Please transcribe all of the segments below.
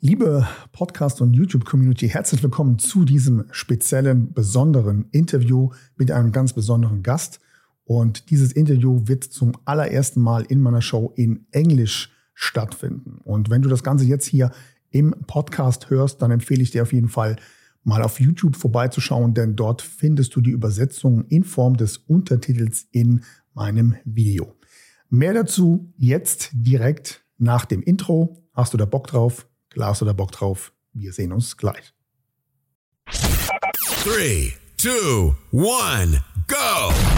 Liebe Podcast- und YouTube-Community, herzlich willkommen zu diesem speziellen, besonderen Interview mit einem ganz besonderen Gast. Und dieses Interview wird zum allerersten Mal in meiner Show in Englisch stattfinden. Und wenn du das Ganze jetzt hier im Podcast hörst, dann empfehle ich dir auf jeden Fall mal auf YouTube vorbeizuschauen, denn dort findest du die Übersetzung in Form des Untertitels in meinem Video. Mehr dazu jetzt direkt nach dem Intro. Hast du da Bock drauf? Du da Bock drauf. Wir sehen uns gleich. 3, 2, 1, go!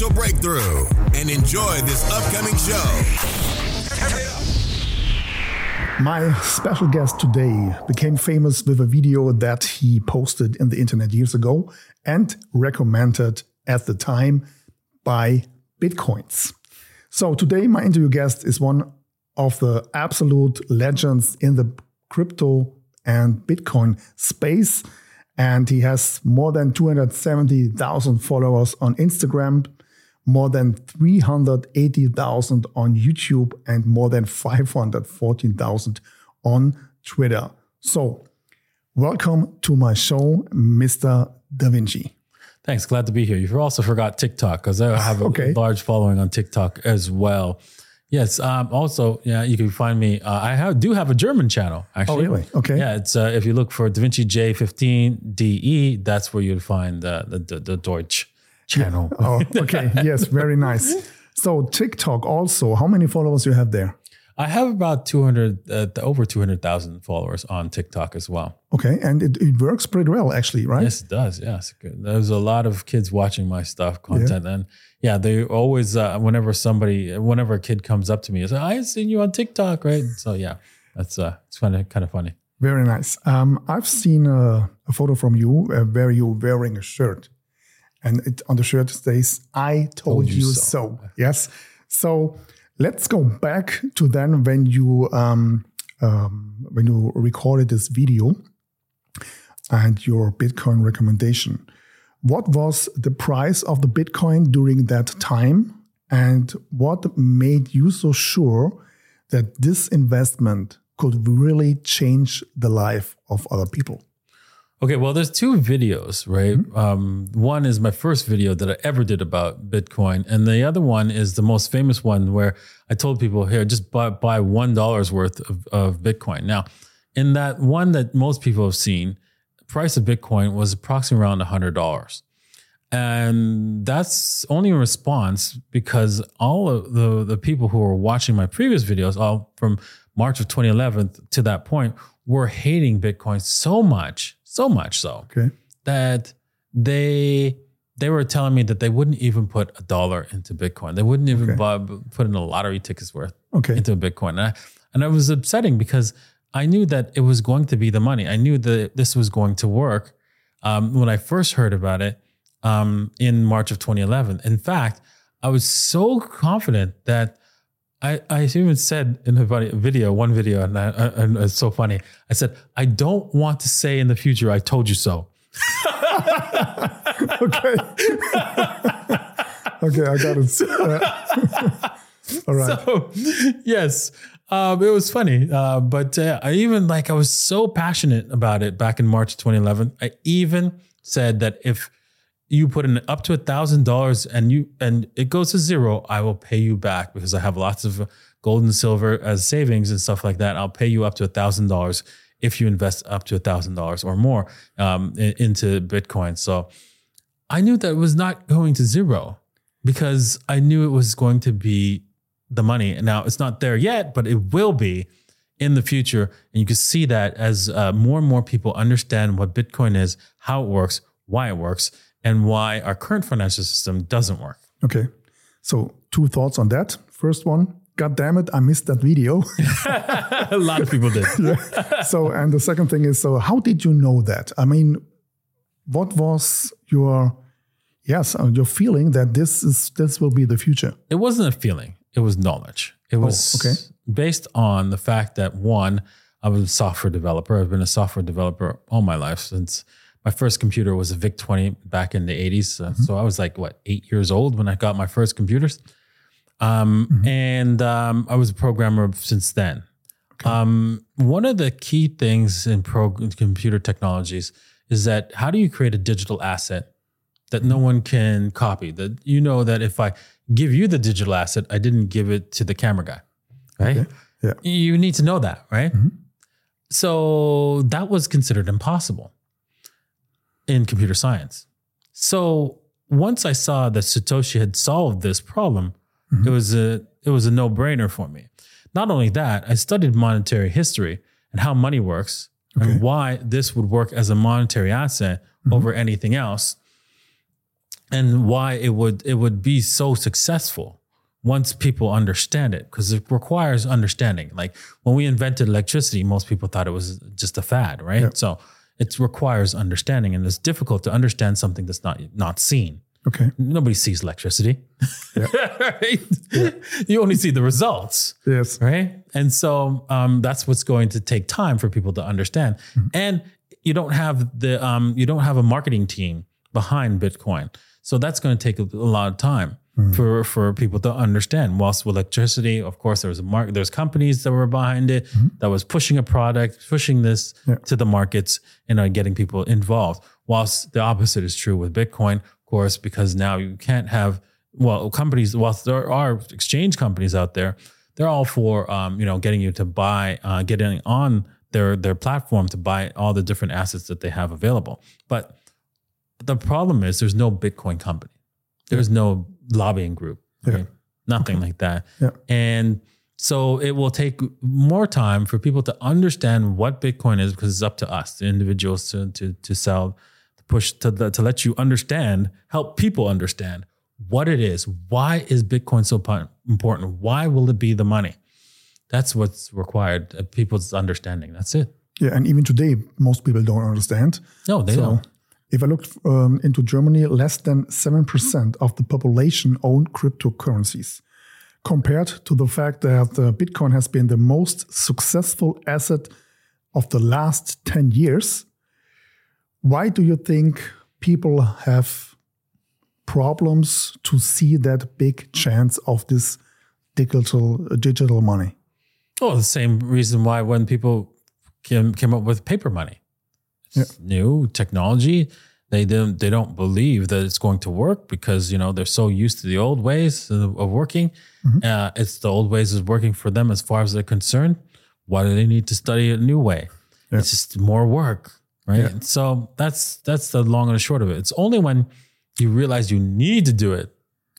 breakthrough and enjoy this upcoming show. My special guest today became famous with a video that he posted in the internet years ago and recommended at the time buy Bitcoins. So today, my interview guest is one of the absolute legends in the crypto and Bitcoin space. And he has more than 270,000 followers on Instagram more than 380,000 on YouTube and more than 514,000 on Twitter. So, welcome to my show, Mr. Da Vinci. Thanks. Glad to be here. You also forgot TikTok because I have a okay. large following on TikTok as well. Yes. Um, also, yeah, you can find me. Uh, I have, do have a German channel actually. Oh, really? Okay. Yeah. It's uh, if you look for Da Vinci J15 DE, that's where you'd find uh, the, the the Deutsch channel. oh, okay. yes, very nice. So TikTok also, how many followers you have there? I have about 200, uh, over 200,000 followers on TikTok as well. Okay. And it, it works pretty well, actually, right? Yes, it does. Yes. Good. There's a lot of kids watching my stuff, content. Yeah. And yeah, they always, uh, whenever somebody, whenever a kid comes up to me, say, I've seen you on TikTok, right? So yeah, that's, uh, it's kind of, kind of funny. Very nice. Um, I've seen a, a photo from you uh, where you're wearing a shirt and it, on the shirt says "I told, told you, you so. so." Yes. So let's go back to then when you um, um, when you recorded this video and your Bitcoin recommendation. What was the price of the Bitcoin during that time, and what made you so sure that this investment could really change the life of other people? Okay, well, there's two videos, right? Mm-hmm. Um, one is my first video that I ever did about Bitcoin, and the other one is the most famous one where I told people, "Here, just buy buy one dollar's worth of, of Bitcoin." Now, in that one that most people have seen, price of Bitcoin was approximately around hundred dollars, and that's only a response because all of the the people who were watching my previous videos, all from March of 2011 to that point, were hating Bitcoin so much so much so okay. that they they were telling me that they wouldn't even put a dollar into Bitcoin. They wouldn't even okay. buy, put in a lottery ticket's worth okay. into a Bitcoin. And I, and it was upsetting because I knew that it was going to be the money. I knew that this was going to work um, when I first heard about it um, in March of 2011. In fact, I was so confident that I, I even said in a video, one video, and, I, and it's so funny. I said, I don't want to say in the future, I told you so. okay. okay, I got it. Uh, all right. So, yes, um, it was funny. Uh, but uh, I even like, I was so passionate about it back in March 2011. I even said that if you put in up to a thousand dollars and you and it goes to zero, I will pay you back because I have lots of gold and silver as savings and stuff like that. I'll pay you up to a thousand dollars if you invest up to a thousand dollars or more um, into Bitcoin. So I knew that it was not going to zero because I knew it was going to be the money. And now it's not there yet, but it will be in the future. And you can see that as uh, more and more people understand what Bitcoin is, how it works, why it works, and why our current financial system doesn't work. Okay. So, two thoughts on that. First one, God damn it, I missed that video. a lot of people did. so, and the second thing is, so how did you know that? I mean, what was your yes, uh, your feeling that this is this will be the future? It wasn't a feeling; it was knowledge. It was okay. based on the fact that one, I was a software developer. I've been a software developer all my life since my first computer was a VIC 20 back in the 80s. Uh, So I was like, what, eight years old when I got my first computers. Um, And um, I was a programmer since then. Um, one of the key things in pro- computer technologies is that how do you create a digital asset that no one can copy? That you know that if I give you the digital asset, I didn't give it to the camera guy, right? Yeah. You need to know that, right? So that was considered impossible in computer science. So once I saw that Satoshi had solved this problem, mm-hmm. it was a it was a no brainer for me. Not only that, I studied monetary history and how money works and why this would work as a monetary asset mm-hmm. over anything else, and why it would it would be so successful once people understand it because it requires understanding. Like when we invented electricity, most people thought it was just a fad, right? So it requires understanding, and it's difficult to understand something that's not not seen. Okay. Nobody sees electricity, right? You only see the results, Yes. right? And so um, that's what's going to take time for people to understand. And you don't have the um, you don't have a marketing team behind Bitcoin, so that's going to take a, a lot of time for for people to understand. Whilst with electricity, of course, there was a market, there's companies that were behind it that was pushing a product, pushing this Yeah. to the markets, and uh, getting people involved. Whilst the opposite is true with Bitcoin, of course, because now you can't have well companies. Whilst there are exchange companies out there, they're all for um, you know getting you to buy, uh, getting on their their platform to buy all the different assets that they have available. But the problem is there's no Bitcoin company. There's no lobbying group. right? Nothing like that. Yeah. And so it will take more time for people to understand what Bitcoin is because it's up to us, the individuals, to to to sell, to push to to let you understand, help people understand what it is. Why is Bitcoin so important? Why will it be the money? That's what's required. uh, People's understanding. That's it. Yeah. And even today, most people don't understand. No, they So don't. If I look um, into Germany, less than 7% of the population own cryptocurrencies. Compared to the fact that uh, Bitcoin has been the most successful asset of the last 10 years, why do you think people have problems to see that big chance of this digital digital money? Oh, the same reason why when people came came up with paper money, it's new technology. They don't they don't believe that it's going to work because you know they're so used to the old ways of, working. Uh, it's the old ways is working for them as far as they're concerned. Why do they need to study a new way? It's just more work, right? So that's that's the long and the short of it. It's only when you realize you need to do it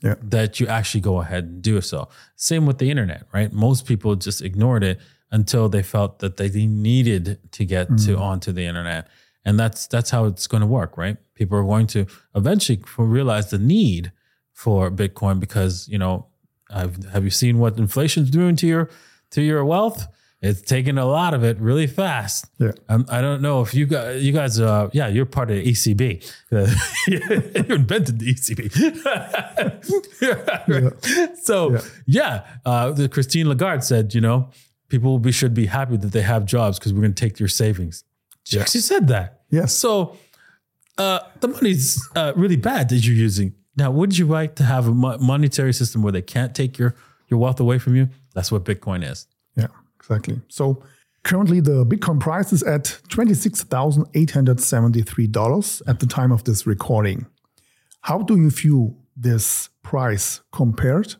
Yeah. that you actually go ahead and do so. Same with the internet, right? Most people just ignored it until they felt that they needed to get to onto the internet. And that's that's how it's going to work, right? People are going to eventually realize the need for Bitcoin because, you know, I've, have you seen what inflation's doing to your to your wealth? It's taking a lot of it really fast. Yeah. Um, I don't know if you guys, you guys, uh, yeah, you're part of the ECB. you invented the ECB. So yeah, uh, the Christine Lagarde said, you know, people be, should be happy that they have jobs because we're going to take your savings. She actually said that. Yes. So uh, the money's uh, really bad that you're using. Now, would you like to have a mo- monetary system where they can't take your your wealth away from you? That's what Bitcoin is. Yeah, exactly. So currently the Bitcoin price is at $26,873 at the time of this recording. How do you view this price compared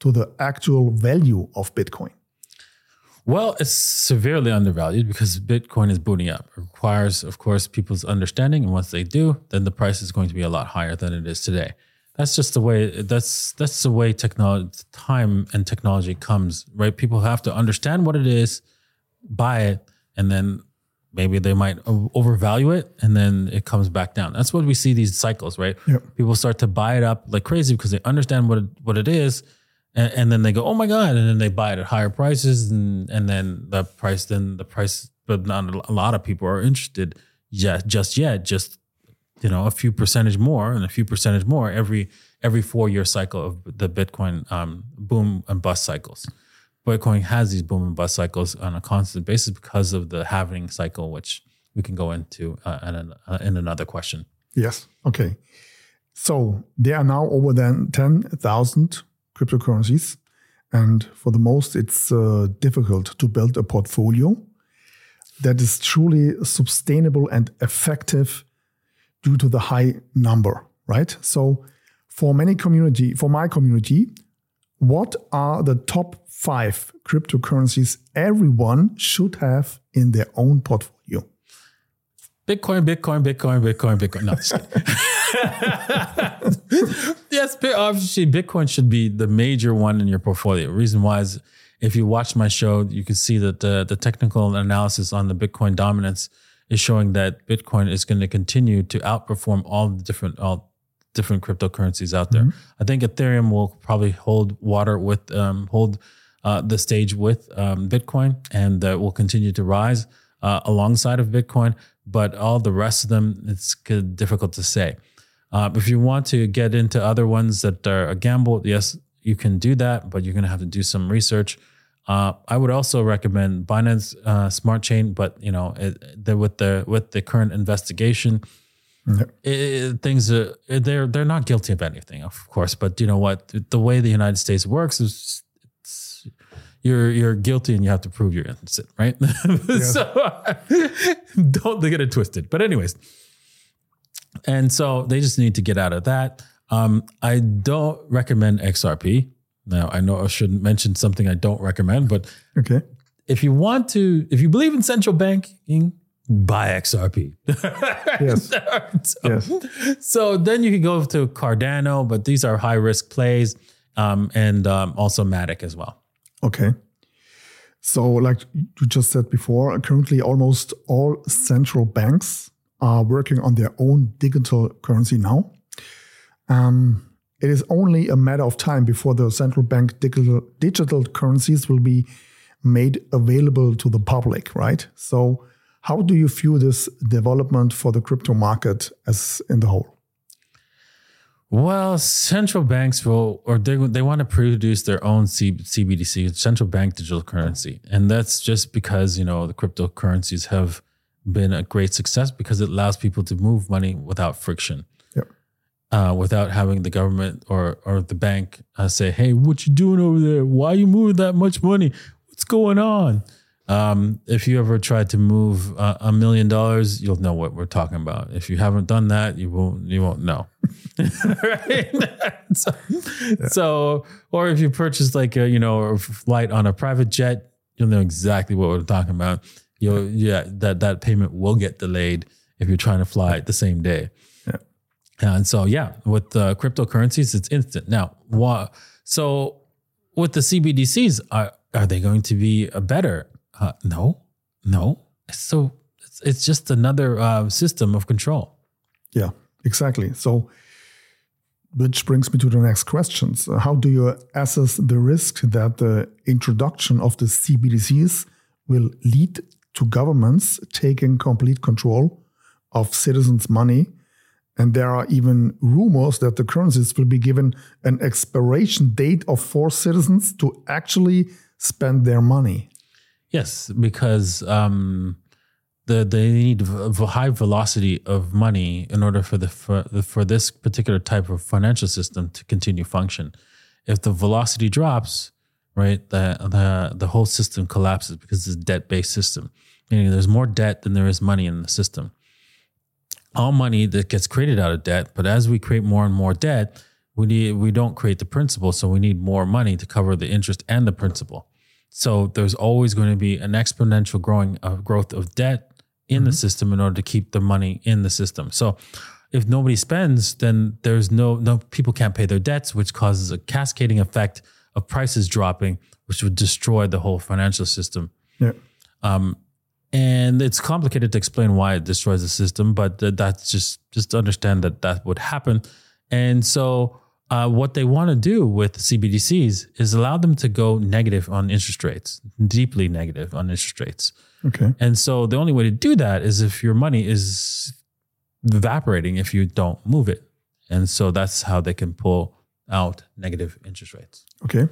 to the actual value of Bitcoin? Well, it's severely undervalued because Bitcoin is booting up. It requires, of course, people's understanding, and once they do, then the price is going to be a lot higher than it is today. That's just the way. That's that's the way technology, time, and technology comes. Right? People have to understand what it is, buy it, and then maybe they might overvalue it, and then it comes back down. That's what we see these cycles. Right? Yep. People start to buy it up like crazy because they understand what it, what it is, and, and then they go, oh my god, and then they buy it at higher prices, and and then the price, then the price, but not a lot of people are interested yet, just yet, just you know, a few percentage more and a few percentage more every every four year cycle of the Bitcoin um, boom and bust cycles. Bitcoin has these boom and bust cycles on a constant basis because of the halving cycle, which we can go into uh, in, uh, in another question. Yes. Okay. So there are now over than 10,000 cryptocurrencies. And for the most, it's uh, difficult to build a portfolio that is truly sustainable and effective due to the high number, right? So for many community, for my community, what are the top five cryptocurrencies everyone should have in their own portfolio? Bitcoin, Bitcoin, Bitcoin, Bitcoin, Bitcoin. No, yes, obviously Bitcoin should be the major one in your portfolio. Reason why is if you watch my show, you can see that the, the technical analysis on the Bitcoin dominance is showing that Bitcoin is going to continue to outperform all the different all different cryptocurrencies out there. Mm-hmm. I think Ethereum will probably hold water with um, hold uh, the stage with um, Bitcoin, and uh, will continue to rise uh, alongside of Bitcoin. But all the rest of them, it's difficult to say. Uh, if you want to get into other ones that are a gamble, yes, you can do that, but you're going to have to do some research. Uh, I would also recommend Binance uh, Smart Chain, but you know, it, the, with the with the current investigation, mm-hmm. it, things are they're they're not guilty of anything, of course. But you know what? The way the United States works is you're you're guilty and you have to prove you're innocent, right? Yeah. so don't get it twisted. But anyways, and so they just need to get out of that. Um, I don't recommend XRP. Now I know I shouldn't mention something I don't recommend, but okay. If you want to, if you believe in central banking, buy XRP. yes. so, yes. So then you can go to Cardano, but these are high risk plays, um, and um, also Matic as well. Okay. So, like you just said before, currently almost all central banks are working on their own digital currency now. Um, it is only a matter of time before the central bank digital, digital currencies will be made available to the public, right? So, how do you view this development for the crypto market as in the whole? Well, central banks will, or they, they want to produce their own C, CBDC, central bank digital currency. And that's just because, you know, the cryptocurrencies have been a great success because it allows people to move money without friction uh, without having the government or or the bank uh, say, "Hey, what you doing over there? Why are you moving that much money? What's going on?" Um, if you ever tried to move uh, a million dollars, you'll know what we're talking about. If you haven't done that, you won't you won't know. right? so, yeah. so, or if you purchase like a you know a flight on a private jet, you'll know exactly what we're talking about. Yeah that that payment will get delayed if you're trying to fly the same day. And so, yeah, with the cryptocurrencies, it's instant. Now, what? So, with the CBDCs, are are they going to be a better? Uh, no, no. So it's, it's just another uh, system of control. Yeah, exactly. So, which brings me to the next questions. How do you assess the risk that the introduction of the CBDCs will lead to governments taking complete control of citizens' money? And there are even rumors that the currencies will be given an expiration date of forced citizens to actually spend their money. Yes, because um, the they need a high velocity of money in order for the for, for this particular type of financial system to continue function. If the velocity drops, right, the the the whole system collapses because it's a debt based system. Meaning, there's more debt than there is money in the system all money that gets created out of debt. But as we create more and more debt, we need we don't create the principal, so we need more money to cover the interest and the principal. So there's always going to be an exponential growing of uh, growth of debt in mm-hmm. the system in order to keep the money in the system. So if nobody spends, then there's no no people can't pay their debts, which causes a cascading effect of prices dropping, which would destroy the whole financial system. Yeah. Um, and it's complicated to explain why it destroys the system but that's just just understand that that would happen and so uh, what they want to do with CBDCs is allow them to go negative on interest rates, deeply negative on interest rates. Okay. And so the only way to do that is if your money is evaporating if you don't move it. And so that's how they can pull out negative interest rates. Okay.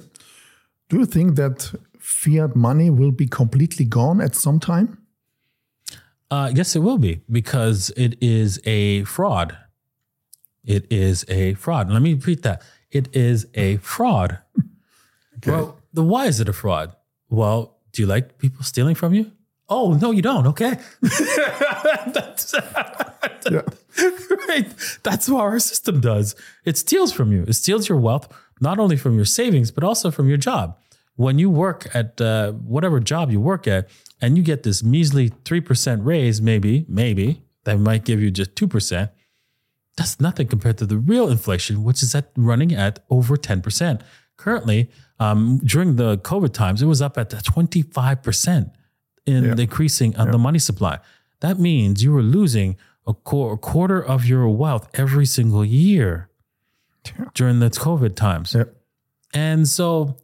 Do you think that fiat money will be completely gone at some time? Uh, yes, it will be because it is a fraud. It is a fraud. Let me repeat that. It is a fraud. Well, the why is it a fraud? Well, do you like people stealing from you? Oh no, you don't. Okay, that's Yeah. right. That's what our system does. It steals from you. It steals your wealth, not only from your savings, but also from your job. When you work at uh, whatever job you work at, and you get this measly three percent raise, maybe, maybe that might give you just two percent. That's nothing compared to the real inflation, which is at running at over ten percent. Currently, um, during the COVID times, it was up at twenty five percent in Yeah. the increasing of the money supply. That means you were losing a, qu- a quarter of your wealth every single year Yeah. during the COVID times. Yeah. And so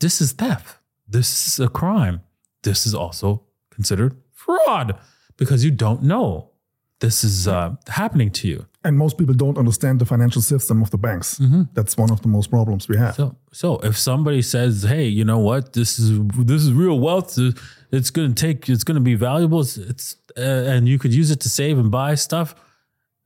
this is theft. This is a crime. This is also considered fraud because you don't know this is uh, happening to you. And most people don't understand the financial system of the banks. That's one of the most problems we have. So, so if somebody says, "Hey, you know what? This is this is real wealth. It's going to take. It's going to be valuable. It's, it's uh, and you could use it to save and buy stuff."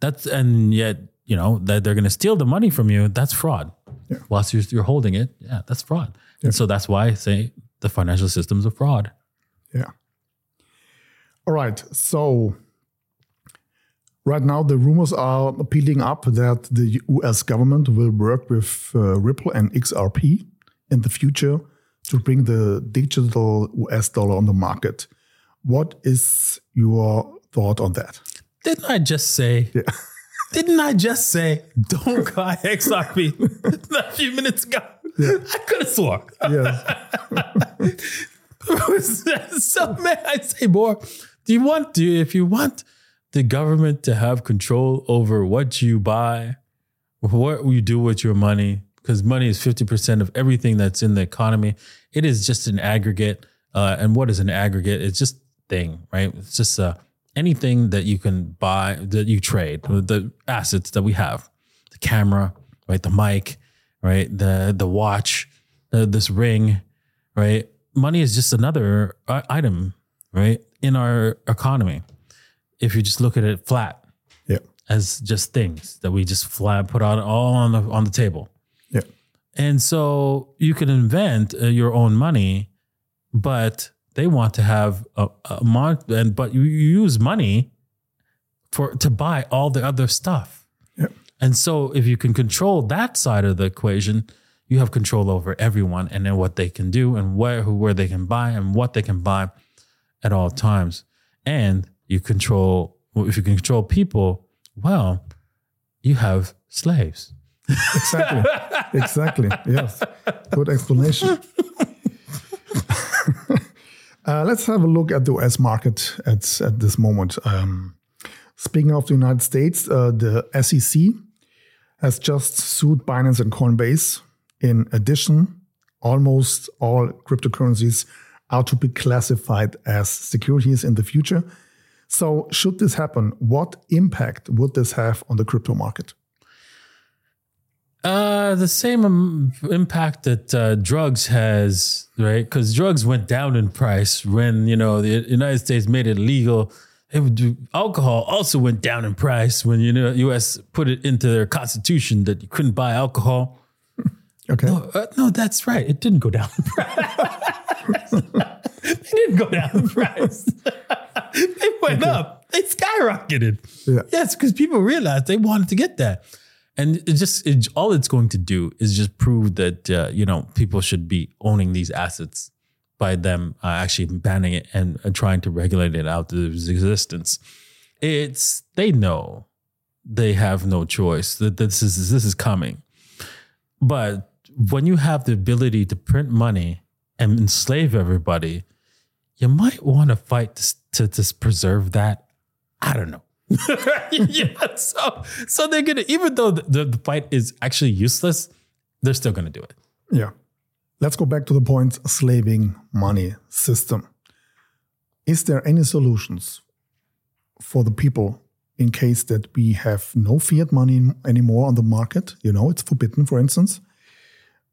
That's and yet you know that they're going to steal the money from you. That's fraud. Yeah. Whilst you're, you're holding it, yeah, that's fraud. And so that's why I say the financial system's a fraud. Yeah. All right. So right now the rumors are peeling up that the US government will work with uh, Ripple and XRP in the future to bring the digital US dollar on the market. What is your thought on that? Didn't I just say? Yeah. Didn't I just say don't buy XRP a few minutes ago? I could have swore. Yes. so may I say more? Do you want to, if you want the government to have control over what you buy, what you do with your money, because money is 50% of everything that's in the economy. It is just an aggregate. Uh, and what is an aggregate? It's just thing, right? It's just uh, anything that you can buy, that you trade, the assets that we have, the camera, right? The mic, right? The the watch, uh, this ring, right? Money is just another i- item, right? In our economy. If you just look at it flat Yeah. as just things that we just flat put on all on the on the table. Yeah. And so you can invent uh, your own money, but they want to have a, a mon- and but you, you use money for to buy all the other stuff. Yeah. And so if you can control that side of the equation, you have control over everyone and then what they can do and where who where they can buy and what they can buy at all times. And you control if you can control people, well, you have slaves. Exactly. exactly. Yes. Good explanation. uh, let's have a look at the US market at, at this moment. Um, speaking of the United States, uh, the SEC has just sued Binance and Coinbase. In addition, almost all cryptocurrencies are to be classified as securities in the future. So, should this happen, what impact would this have on the crypto market? Uh, the same um, impact that uh, drugs has, right? Because drugs went down in price when you know the United States made it legal. It would do, alcohol also went down in price when you know U.S. put it into their constitution that you couldn't buy alcohol. Okay. Uh, no, that's right. It didn't go down in price. it didn't go down in price. they went up. They skyrocketed. Yeah. Yes, because people realized they wanted to get that, and it just it, all it's going to do is just prove that uh, you know people should be owning these assets by them uh, actually banning it and, and trying to regulate it out of its existence. It's they know they have no choice that this is this is coming, but when you have the ability to print money and enslave everybody, you might want to fight to, to, to preserve that. I don't know. yeah. So so they're gonna even though the, the, the fight is actually useless, they're still gonna do it. Yeah. Let's go back to the point slaving money system. Is there any solutions for the people in case that we have no fiat money anymore on the market? You know, it's forbidden, for instance.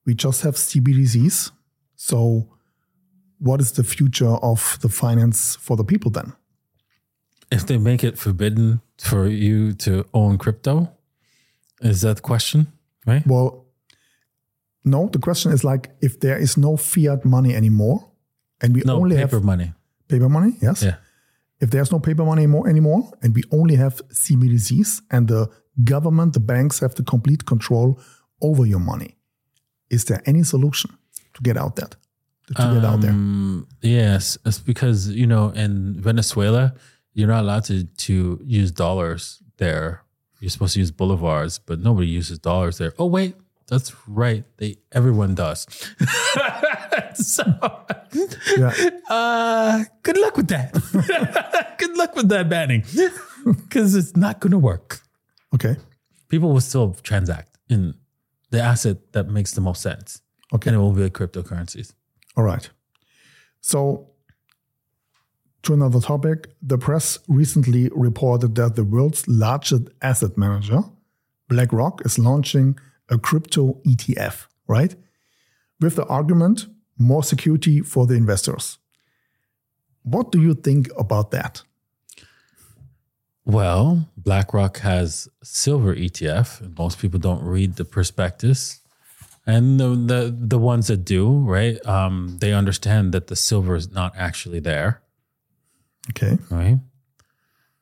We just have CBDCs. So, what is the future of the finance for the people then? If they make it forbidden for you to own crypto, is that the question? Right? Well, no, the question is like if there is no fiat money anymore and we No only paper have money. paper money, yes. Yeah. If there's no paper money more anymore and we only have CBDCs and the government, the banks have the complete control over your money, is there any solution to get out that? To get out there? Um, yes, it's because you know in Venezuela you're not allowed to to use dollars there. You're supposed to use bolivars, but nobody uses dollars there. Oh wait, that's right. They everyone does. so, Yeah. uh, good luck with that. good luck with that banning, because it's not going to work. Okay. People will still transact in the asset that makes the most sense, Okay. and it will be cryptocurrencies. All right. So, to another topic, the press recently reported that the world's largest asset manager, BlackRock, is launching a crypto ETF, right? With the argument more security for the investors. What do you think about that? Well, BlackRock has silver ETF, and most people don't read the prospectus. And the, the the ones that do, right? Um, they understand that the silver is not actually there, Okay. right?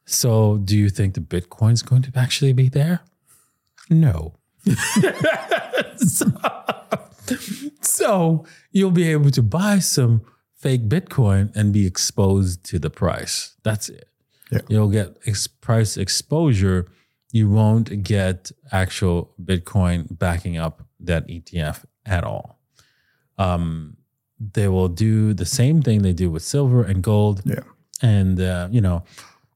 So, do you think the Bitcoin's going to actually be there? No. so, so you'll be able to buy some fake Bitcoin and be exposed to the price. That's it. Yeah. You'll get ex- price exposure. You won't get actual Bitcoin backing up that ETF at all. Um, they will do the same thing they do with silver and gold Yeah. and uh, you know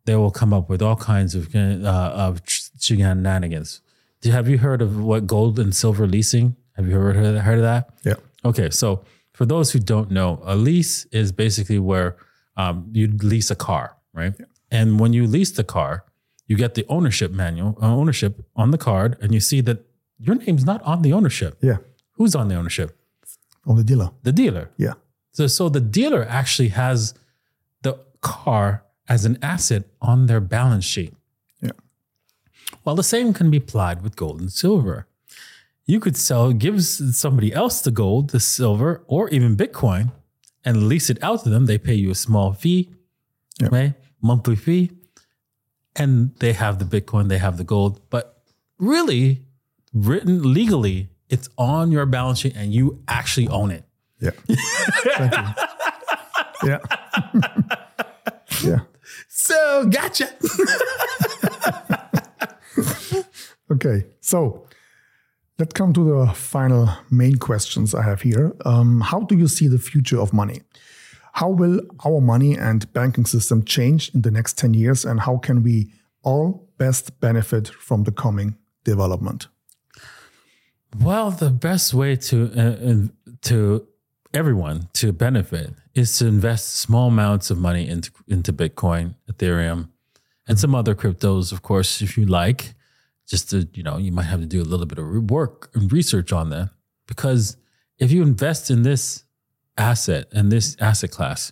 they will come up with all kinds of uh, of shenanigans. Do- Have you heard of what gold and silver leasing? Have you ever heard heard of that? Yeah. Okay, so for those who don't know, a lease is basically where um, you lease a car, right? Yeah. And when you lease the car, you get the ownership manual, uh, ownership on the card, and you see that your name's not on the ownership. Yeah. Who's on the ownership? On the dealer. The dealer. Yeah. So, so the dealer actually has the car as an asset on their balance sheet. Yeah. Well, the same can be applied with gold and silver. You could sell, give somebody else the gold, the silver, or even Bitcoin, and lease it out to them. They pay you a small fee, Yeah. right? Monthly fee, and they have the Bitcoin, they have the gold. But really, written legally, it's on your balance sheet, and you actually own it. Yeah. Yeah. yeah. So, gotcha. Okay, so let's come to the final main questions I have here. Um, how do you see the future of money? How will our money and banking system change in the next 10 years, and how can we all best benefit from the coming development? Well, the best way to uh, to everyone to benefit is to invest small amounts of money into into Bitcoin, Ethereum, and some other cryptos, of course, if you like. Just to you know, you might have to do a little bit of work and research on that because if you invest in this asset and this asset class,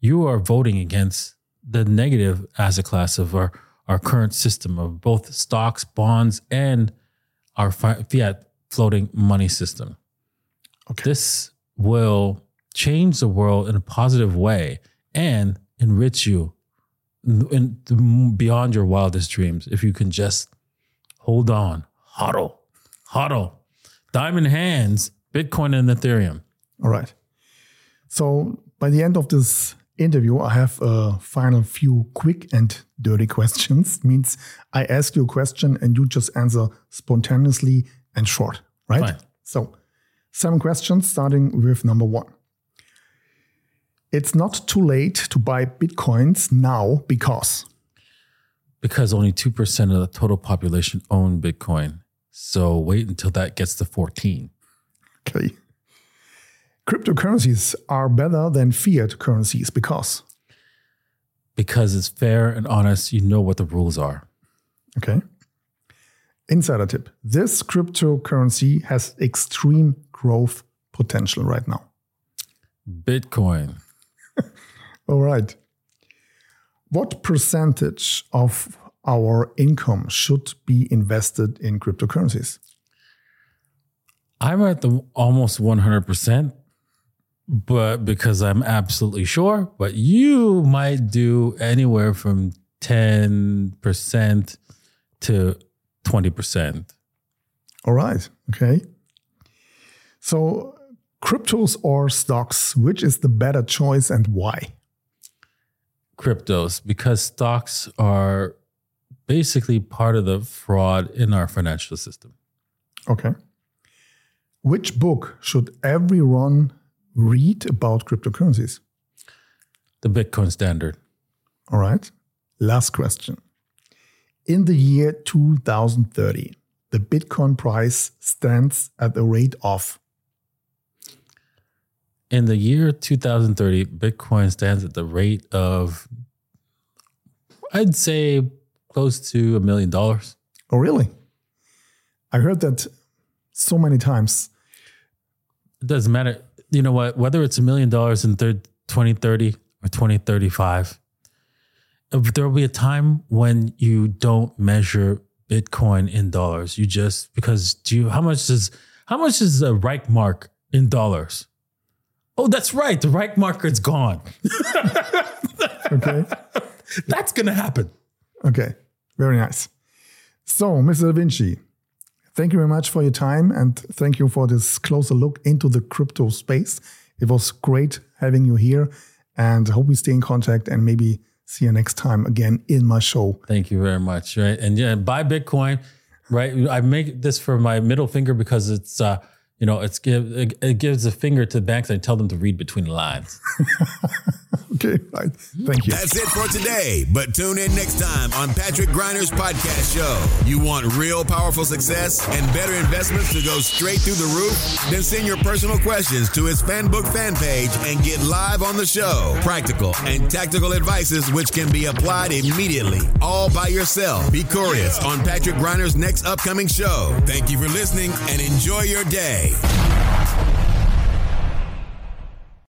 you are voting against the negative asset class of our our current system of both stocks, bonds, and our fiat floating money system. Okay. This will change the world in a positive way and enrich you in, in- beyond your wildest dreams if you can just hold on, hodl, hodl, diamond hands, Bitcoin and Ethereum. All right. So by the end of this interview, I have a final few quick and dirty questions. Means I ask you a question and you just answer spontaneously and short, right? Fine. So seven questions, starting with number one. It's not too late to buy bitcoins now because Because only 2% of the total population own Bitcoin. So wait until that gets to 14. Okay. Cryptocurrencies are better than fiat currencies because. Because it's fair and honest, you know what the rules are. Okay. Insider tip this cryptocurrency has extreme growth potential right now. Bitcoin. All right. What percentage of our income should be invested in cryptocurrencies? I'm at the almost 100%, but because I'm absolutely sure, but you might do anywhere from 10% to 20%. All right. Okay. So, cryptos or stocks, which is the better choice and why? Cryptos, because stocks are basically part of the fraud in our financial system. Okay. Which book should everyone read about cryptocurrencies? The Bitcoin Standard. All right. Last question. In the year 2030, the Bitcoin price stands at a rate of. In the year 2030, Bitcoin stands at the rate of, I'd say, close to a million dollars. Oh, really? I heard that so many times. It doesn't matter. You know what? Whether it's a million dollars in thir- 2030 or 2035, there will be a time when you don't measure Bitcoin in dollars. You just because do you how much does how much is a Reich mark in dollars? Oh, that's right. The Reich marker is gone. Okay. That's gonna happen. Okay. Very nice. So, Mr. DaVinci, thank you very much for your time and thank you for this closer look into the crypto space. It was great having you here and I hope we stay in contact and maybe see you next time again in my show. Thank you very much. Right. And yeah, buy Bitcoin. Right. I make this for my middle finger because it's uh, you know, it's give it, it gives a finger to banks and tell them to read between the lines. Okay. Right. Thank you. That's it for today, but tune in next time on Patrick Greiner's podcast show. You want real powerful success and better investments to go straight through the roof? Then send your personal questions to his fanbook fan page and get live on the show. Practical and tactical advices which can be applied immediately, all by yourself. Be curious on Patrick Greiner's next upcoming show. Thank you for listening and enjoy your day. Podcast.